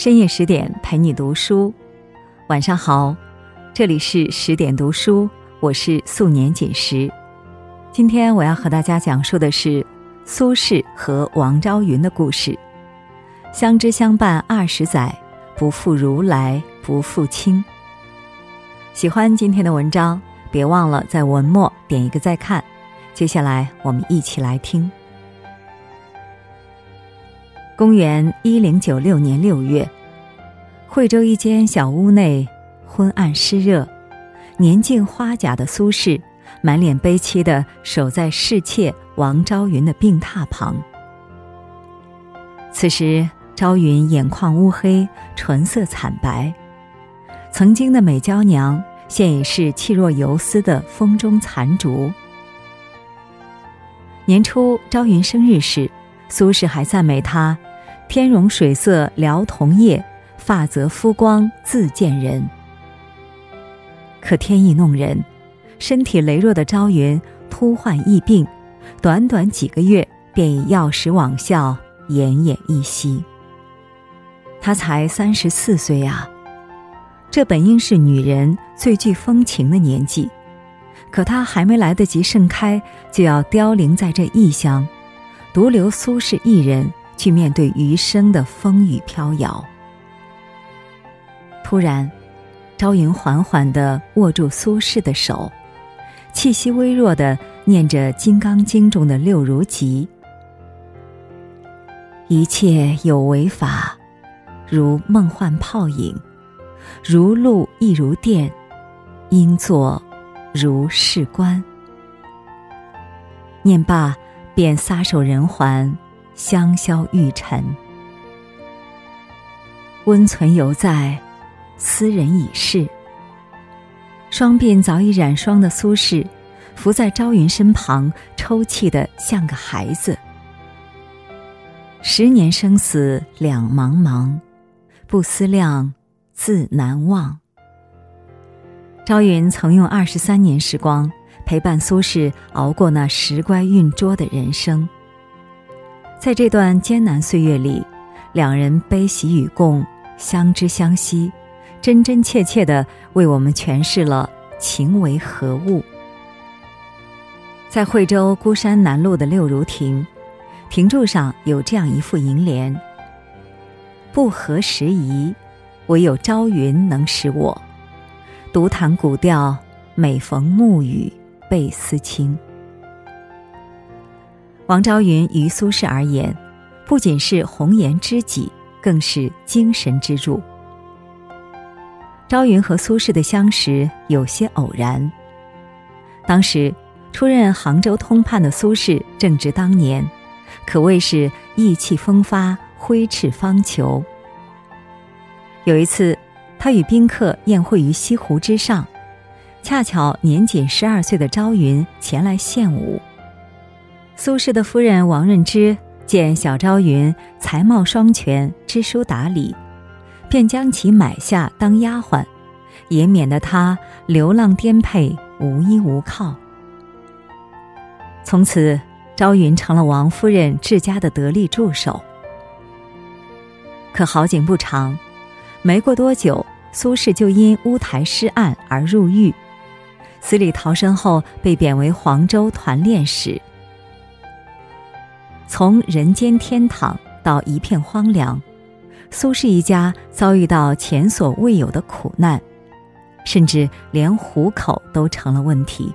深夜十点陪你读书，晚上好，这里是十点读书，我是素年锦时。今天我要和大家讲述的是苏轼和王昭云的故事。相知相伴二十载，不负如来不负卿。喜欢今天的文章，别忘了在文末点一个再看。接下来我们一起来听。公元一零九六年六月，惠州一间小屋内，昏暗湿热，年近花甲的苏轼，满脸悲戚的守在侍妾王昭云的病榻旁。此时，昭云眼眶乌黑，唇色惨白，曾经的美娇娘，现已是气若游丝的风中残烛。年初，昭云生日时，苏轼还赞美她。天容水色聊同叶，发泽肤光自见人。可天意弄人，身体羸弱的朝云突患疫病，短短几个月便已药石罔效，奄奄一息。她才三十四岁啊，这本应是女人最具风情的年纪，可她还没来得及盛开，就要凋零在这异乡，独留苏轼一人。去面对余生的风雨飘摇。突然，朝云缓缓地握住苏轼的手，气息微弱地念着《金刚经》中的六如集：“一切有为法，如梦幻泡影，如露亦如电，应作如是观。”念罢，便撒手人寰。香消玉尘，温存犹在，斯人已逝。双鬓早已染霜的苏轼，伏在朝云身旁，抽泣的像个孩子。十年生死两茫茫，不思量，自难忘。朝云曾用二十三年时光，陪伴苏轼熬过那时乖运拙的人生。在这段艰难岁月里，两人悲喜与共，相知相惜，真真切切的为我们诠释了情为何物。在惠州孤山南路的六如亭，亭柱上有这样一副楹联：“不合时宜，唯有朝云能使我；独弹古调，每逢暮雨倍思亲。”王昭云于苏轼而言，不仅是红颜知己，更是精神支柱。昭云和苏轼的相识有些偶然。当时出任杭州通判的苏轼正值当年，可谓是意气风发、挥斥方遒。有一次，他与宾客宴会于西湖之上，恰巧年仅十二岁的昭云前来献舞。苏轼的夫人王润之见小昭云才貌双全、知书达理，便将其买下当丫鬟，也免得她流浪颠沛、无依无靠。从此，昭云成了王夫人治家的得力助手。可好景不长，没过多久，苏轼就因乌台诗案而入狱，死里逃生后被贬为黄州团练使。从人间天堂到一片荒凉，苏轼一家遭遇到前所未有的苦难，甚至连糊口都成了问题。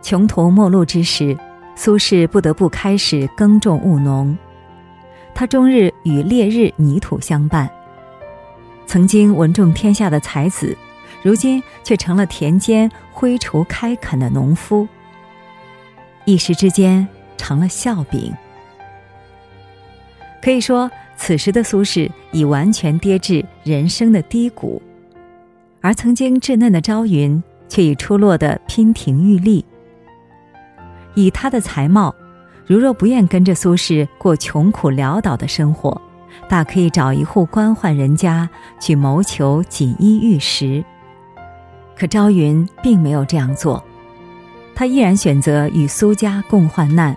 穷途末路之时，苏轼不得不开始耕种务农。他终日与烈日泥土相伴，曾经文重天下的才子，如今却成了田间挥锄开垦的农夫。一时之间。成了笑柄。可以说，此时的苏轼已完全跌至人生的低谷，而曾经稚嫩的朝云却已出落得娉婷玉立。以他的才貌，如若不愿跟着苏轼过穷苦潦倒的生活，大可以找一户官宦人家去谋求锦衣玉食。可朝云并没有这样做，他依然选择与苏家共患难。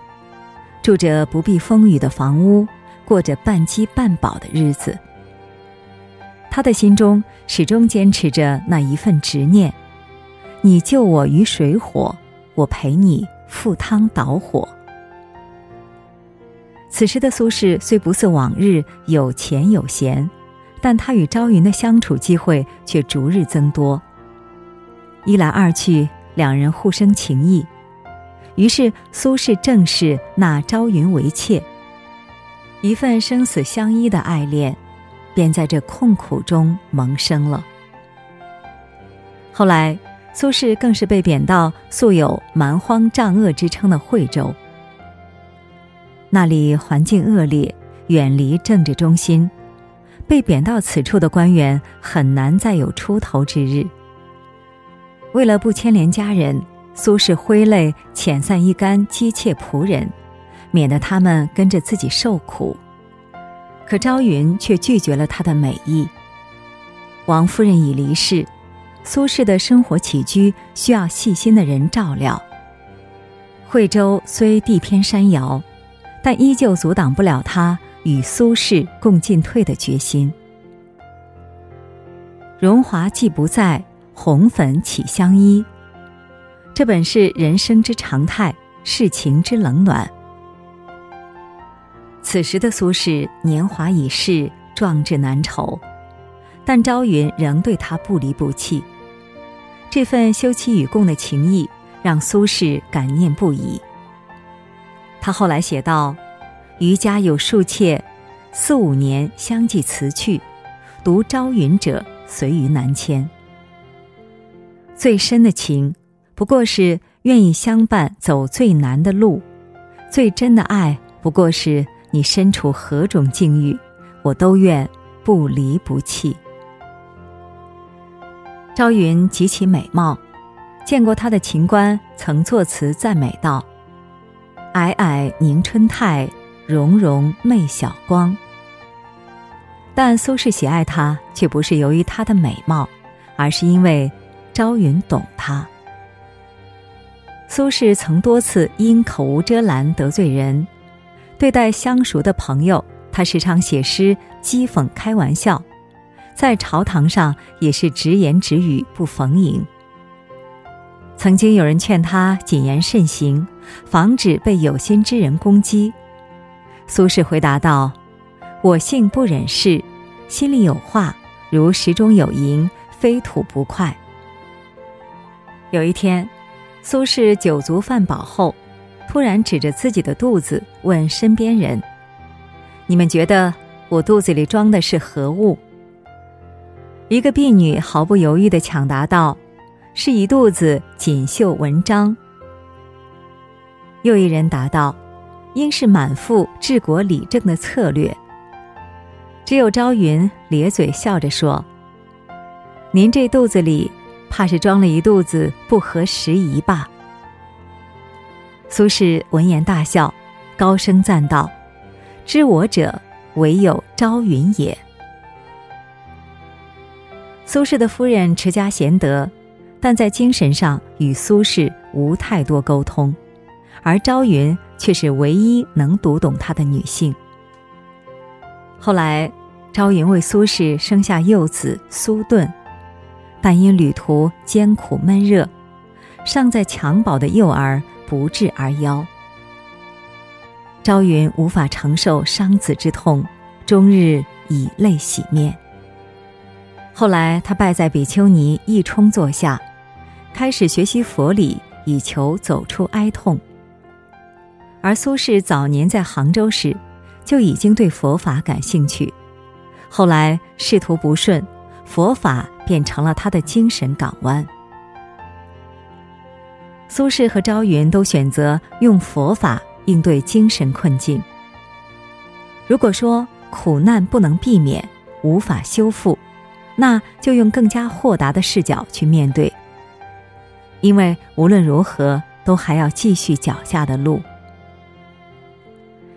住着不避风雨的房屋，过着半饥半饱的日子。他的心中始终坚持着那一份执念：你救我于水火，我陪你赴汤蹈火。此时的苏轼虽不似往日有钱有闲，但他与朝云的相处机会却逐日增多。一来二去，两人互生情谊，于是苏轼正式纳朝云为妾。一份生死相依的爱恋，便在这困苦中萌生了。后来，苏轼更是被贬到素有蛮荒瘴恶之称的惠州。那里环境恶劣，远离政治中心，被贬到此处的官员很难再有出头之日。为了不牵连家人，苏轼挥泪遣散一干妻妾仆人，免得他们跟着自己受苦。可朝云却拒绝了他的美意。王夫人已离世，苏轼的生活起居需要细心的人照料。惠州虽地偏山遥。但依旧阻挡不了他与苏轼共进退的决心。荣华既不在，红粉岂相依？这本是人生之常态，世情之冷暖。此时的苏轼年华已逝，壮志难酬，但朝云仍对他不离不弃。这份休戚与共的情谊，让苏轼感念不已。他后来写道：“余家有数妾，四五年相继辞去，独朝云者随于南迁。最深的情，不过是愿意相伴走最难的路；最真的爱，不过是你身处何种境遇，我都愿不离不弃。”朝云极其美貌，见过她的秦观曾作词赞美道。皑皑凝春态，融融媚晓光。但苏轼喜爱她，却不是由于她的美貌，而是因为朝云懂她。苏轼曾多次因口无遮拦得罪人，对待相熟的朋友，他时常写诗讥讽开玩笑，在朝堂上也是直言直语不逢迎。曾经有人劝他谨言慎行，防止被有心之人攻击。苏轼回答道：“我性不忍事，心里有话，如石中有银，非吐不快。”有一天，苏轼酒足饭饱后，突然指着自己的肚子问身边人：“你们觉得我肚子里装的是何物？”一个婢女毫不犹豫地抢答道。是一肚子锦绣文章。又一人答道：“应是满腹治国理政的策略。”只有朝云咧嘴笑着说：“您这肚子里，怕是装了一肚子不合时宜吧？”苏轼闻言大笑，高声赞道：“知我者，唯有朝云也。”苏轼的夫人持家贤德。但在精神上与苏轼无太多沟通，而朝云却是唯一能读懂他的女性。后来，朝云为苏轼生下幼子苏顿，但因旅途艰苦闷热，尚在襁褓的幼儿不治而夭。朝云无法承受伤子之痛，终日以泪洗面。后来，他拜在比丘尼一冲座下。开始学习佛理，以求走出哀痛。而苏轼早年在杭州时，就已经对佛法感兴趣。后来仕途不顺，佛法变成了他的精神港湾。苏轼和朝云都选择用佛法应对精神困境。如果说苦难不能避免，无法修复，那就用更加豁达的视角去面对。因为无论如何都还要继续脚下的路。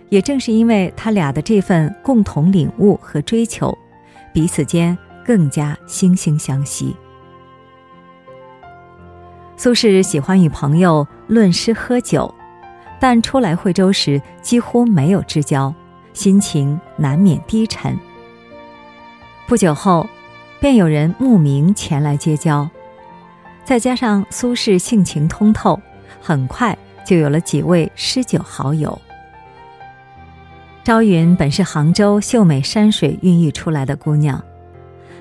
也正是因为他俩的这份共同领悟和追求，彼此间更加惺惺相惜。苏轼喜欢与朋友论诗喝酒，但初来惠州时几乎没有知交，心情难免低沉。不久后，便有人慕名前来结交，再加上苏轼性情通透，很快就有了几位诗酒好友。朝云本是杭州秀美山水孕育出来的姑娘，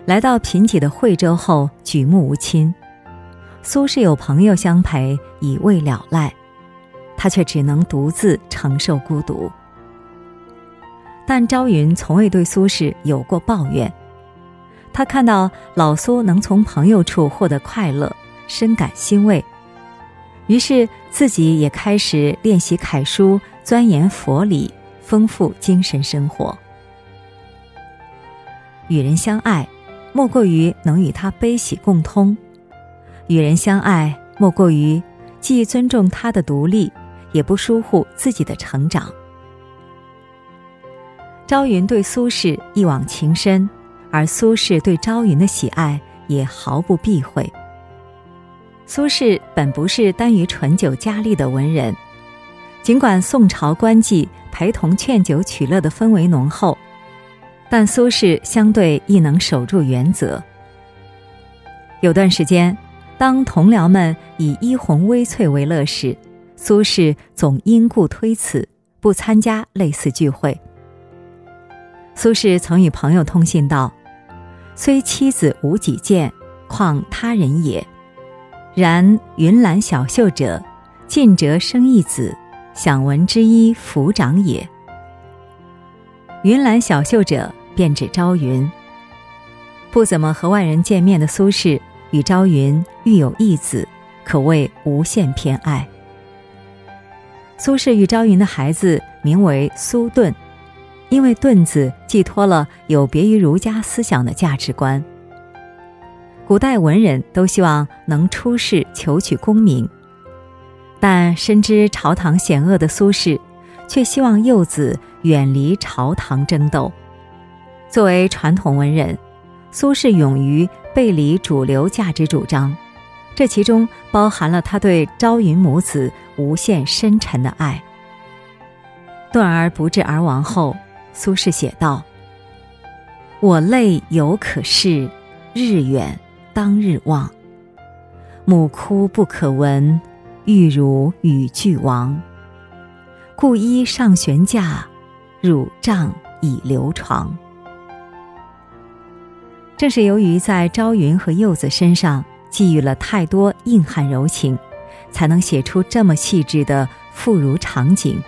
来到贫瘠的惠州后举目无亲，苏轼有朋友相陪以未了赖，他却只能独自承受孤独。但朝云从未对苏轼有过抱怨。他看到老苏能从朋友处获得快乐，深感欣慰，于是自己也开始练习楷书，钻研佛理，丰富精神生活。与人相爱，莫过于能与他悲喜共通；与人相爱，莫过于既尊重他的独立，也不疏忽自己的成长。朝云对苏轼一往情深。而苏轼对朝云的喜爱也毫不避讳。苏轼本不是耽于醇酒佳丽的文人，尽管宋朝官妓陪同劝酒取乐的氛围浓厚，但苏轼相对亦能守住原则。有段时间，当同僚们以衣红微翠为乐时，苏轼总因故推辞，不参加类似聚会。苏轼曾与朋友通信道。虽妻子无己见，况他人也。然云兰小袖者，近谪生一子，享闻之一抚长也。云兰小袖者，便指朝云。不怎么和外人见面的苏轼，与朝云育有一子，可谓无限偏爱。苏轼与朝云的孩子名为苏顿。因为“盾”字寄托了有别于儒家思想的价值观。古代文人都希望能出仕求取功名，但深知朝堂险恶的苏轼，却希望幼子远离朝堂争斗。作为传统文人，苏轼勇于背离主流价值主张，这其中包含了他对朝云母子无限深沉的爱。顿而不治而亡后。苏轼写道：“我泪犹可拭，日远当日望。母哭不可闻，玉如与俱亡。故衣上悬架，汝帐已流床。”正是由于在朝云和柚子身上寄予了太多硬汉柔情，才能写出这么细致的妇孺场景。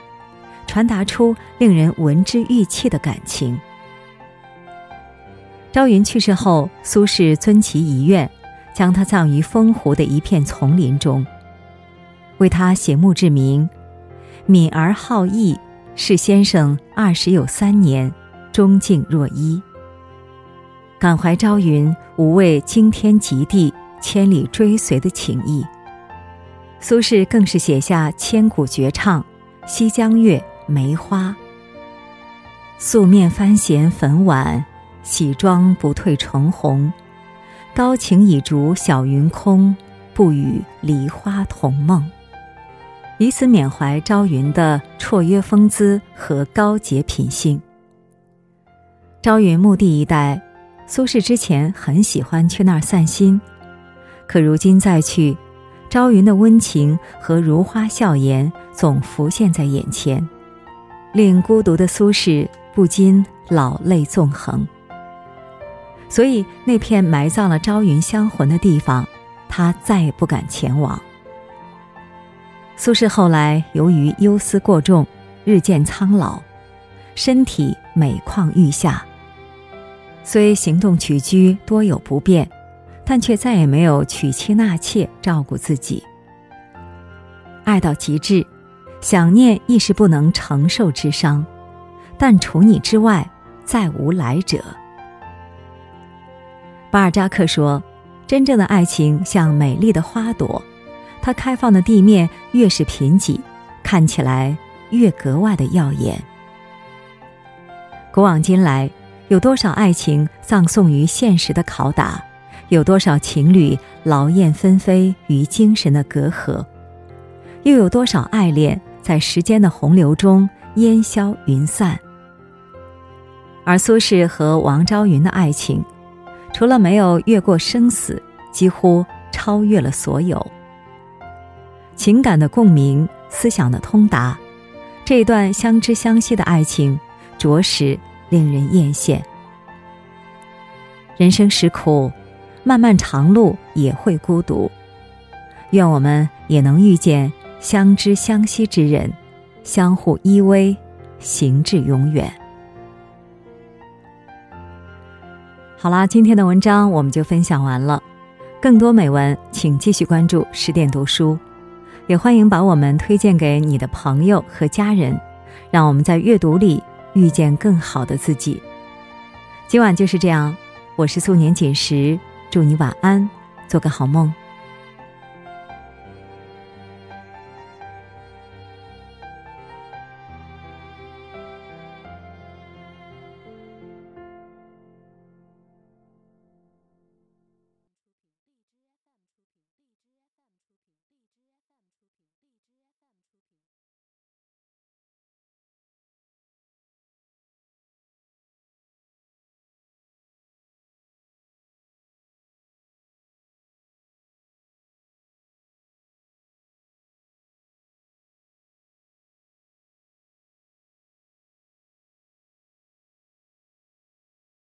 传达出令人闻之欲泣的感情。朝云去世后，苏轼遵其遗愿，将他葬于丰湖的一片丛林中。为他写墓志铭：“敏而好义，是先生二十有三年，忠敬若一。”感怀朝云无畏惊天极地、千里追随的情谊。苏轼更是写下千古绝唱《西江月》。梅花，素面翻弦粉碗，洗妆不褪唇红。高情已逐小云空，不与梨花同梦。以此缅怀朝云的绰约风姿和高洁品性。朝云墓地一带，苏轼之前很喜欢去那儿散心，可如今再去，朝云的温情和如花笑颜总浮现在眼前。令孤独的苏轼不禁老泪纵横。所以那片埋葬了朝云香魂的地方，他再也不敢前往。苏轼后来由于忧思过重，日渐苍老，身体每况愈下。虽行动起居多有不便，但却再也没有娶妻纳妾照顾自己。爱到极致。想念亦是不能承受之伤，但除你之外，再无来者。巴尔扎克说：“真正的爱情像美丽的花朵，它开放的地面越是贫瘠，看起来越格外的耀眼。”古往今来，有多少爱情葬送于现实的拷打？有多少情侣劳燕分飞于精神的隔阂？又有多少爱恋？在时间的洪流中烟消云散，而苏轼和王昭云的爱情，除了没有越过生死，几乎超越了所有。情感的共鸣，思想的通达，这段相知相惜的爱情，着实令人艳羡。人生实苦，漫漫长路也会孤独。愿我们也能遇见相知相惜之人，相互依偎，行至永远。好啦，今天的文章我们就分享完了。更多美文，请继续关注十点读书，也欢迎把我们推荐给你的朋友和家人，让我们在阅读里遇见更好的自己。今晚就是这样。我是素年锦时，祝你晚安，做个好梦。